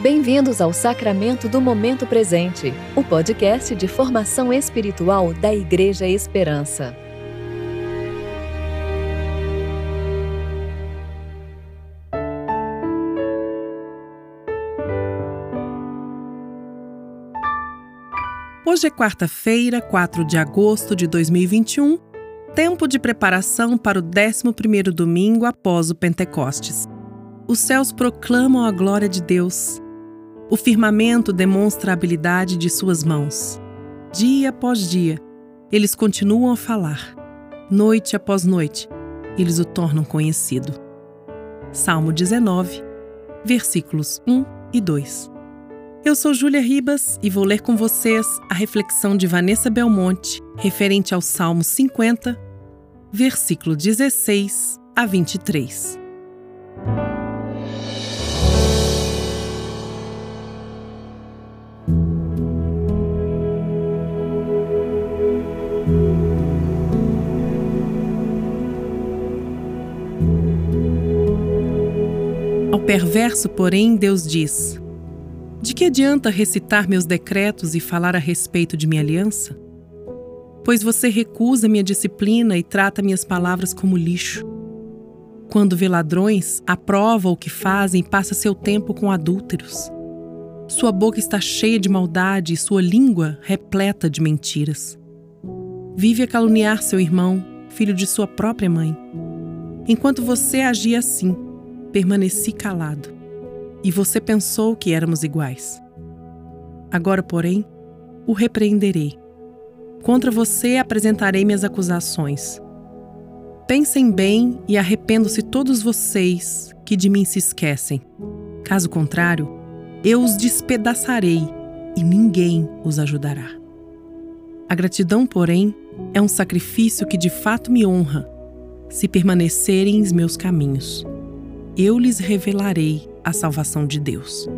Bem-vindos ao Sacramento do Momento Presente, o podcast de formação espiritual da Igreja Esperança. Hoje é quarta-feira, 4 de agosto de 2021, tempo de preparação para o 11º domingo após o Pentecostes. Os céus proclamam a glória de Deus o firmamento demonstra a habilidade de suas mãos. Dia após dia, eles continuam a falar. Noite após noite, eles o tornam conhecido. Salmo 19, versículos 1 e 2. Eu sou Júlia Ribas e vou ler com vocês a reflexão de Vanessa Belmonte referente ao Salmo 50, versículo 16 a 23. Perverso, porém, Deus diz: De que adianta recitar meus decretos e falar a respeito de minha aliança? Pois você recusa minha disciplina e trata minhas palavras como lixo. Quando vê ladrões, aprova o que fazem e passa seu tempo com adúlteros. Sua boca está cheia de maldade e sua língua repleta de mentiras. Vive a caluniar seu irmão, filho de sua própria mãe. Enquanto você agia assim, permaneci calado. E você pensou que éramos iguais. Agora, porém, o repreenderei. Contra você apresentarei minhas acusações. Pensem bem e arrependo-se todos vocês que de mim se esquecem. Caso contrário, eu os despedaçarei e ninguém os ajudará. A gratidão, porém, é um sacrifício que de fato me honra, se permanecerem em meus caminhos. Eu lhes revelarei a salvação de Deus.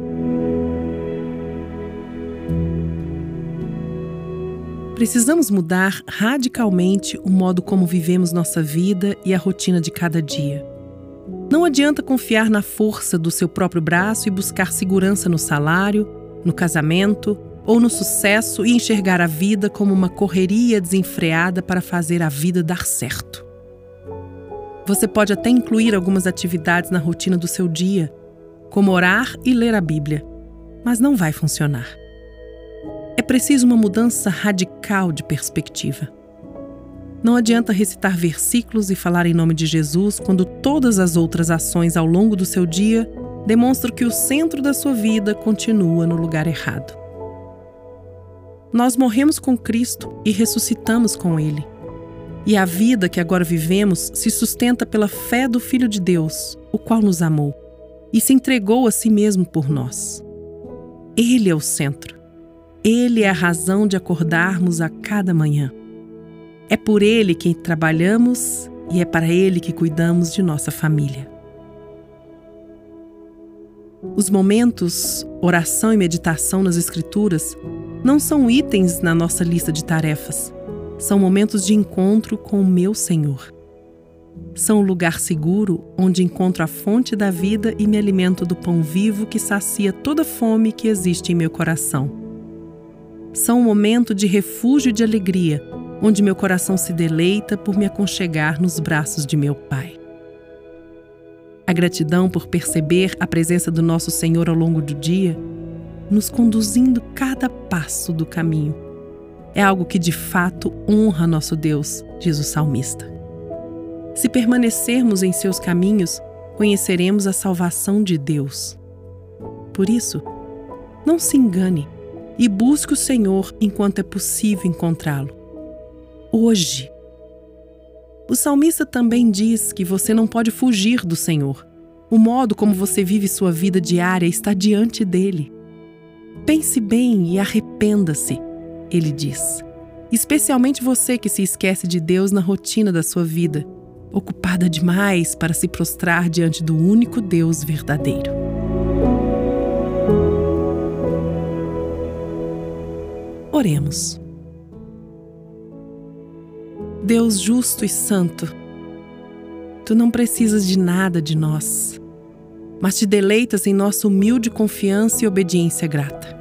Precisamos mudar radicalmente o modo como vivemos nossa vida e a rotina de cada dia. Não adianta confiar na força do seu próprio braço e buscar segurança no salário, no casamento ou no sucesso e enxergar a vida como uma correria desenfreada para fazer a vida dar certo. Você pode até incluir algumas atividades na rotina do seu dia, como orar e ler a Bíblia, mas não vai funcionar. É preciso uma mudança radical de perspectiva. Não adianta recitar versículos e falar em nome de Jesus quando todas as outras ações ao longo do seu dia demonstram que o centro da sua vida continua no lugar errado. Nós morremos com Cristo e ressuscitamos com Ele. E a vida que agora vivemos se sustenta pela fé do Filho de Deus, o qual nos amou e se entregou a si mesmo por nós. Ele é o centro. Ele é a razão de acordarmos a cada manhã. É por Ele que trabalhamos e é para Ele que cuidamos de nossa família. Os momentos, oração e meditação nas Escrituras não são itens na nossa lista de tarefas. São momentos de encontro com o meu Senhor. São o lugar seguro onde encontro a fonte da vida e me alimento do pão vivo que sacia toda fome que existe em meu coração. São um momento de refúgio e de alegria onde meu coração se deleita por me aconchegar nos braços de meu Pai. A gratidão por perceber a presença do nosso Senhor ao longo do dia, nos conduzindo cada passo do caminho, é algo que de fato honra nosso Deus, diz o salmista. Se permanecermos em seus caminhos, conheceremos a salvação de Deus. Por isso, não se engane e busque o Senhor enquanto é possível encontrá-lo hoje. O salmista também diz que você não pode fugir do Senhor. O modo como você vive sua vida diária está diante dele. Pense bem e arrependa-se, ele diz. Especialmente você que se esquece de Deus na rotina da sua vida, ocupada demais para se prostrar diante do único Deus verdadeiro. Oremos. Deus justo e santo, tu não precisas de nada de nós. mas te deleitas em nossa humilde confiança e obediência grata.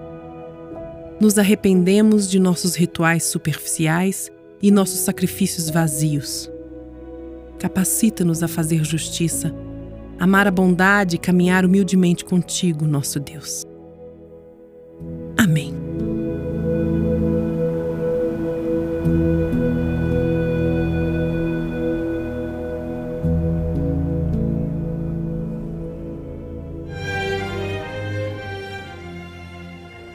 Nos arrependemos de nossos rituais superficiais e nossos sacrifícios vazios. Capacita-nos a fazer justiça, amar a bondade e caminhar humildemente contigo, nosso Deus.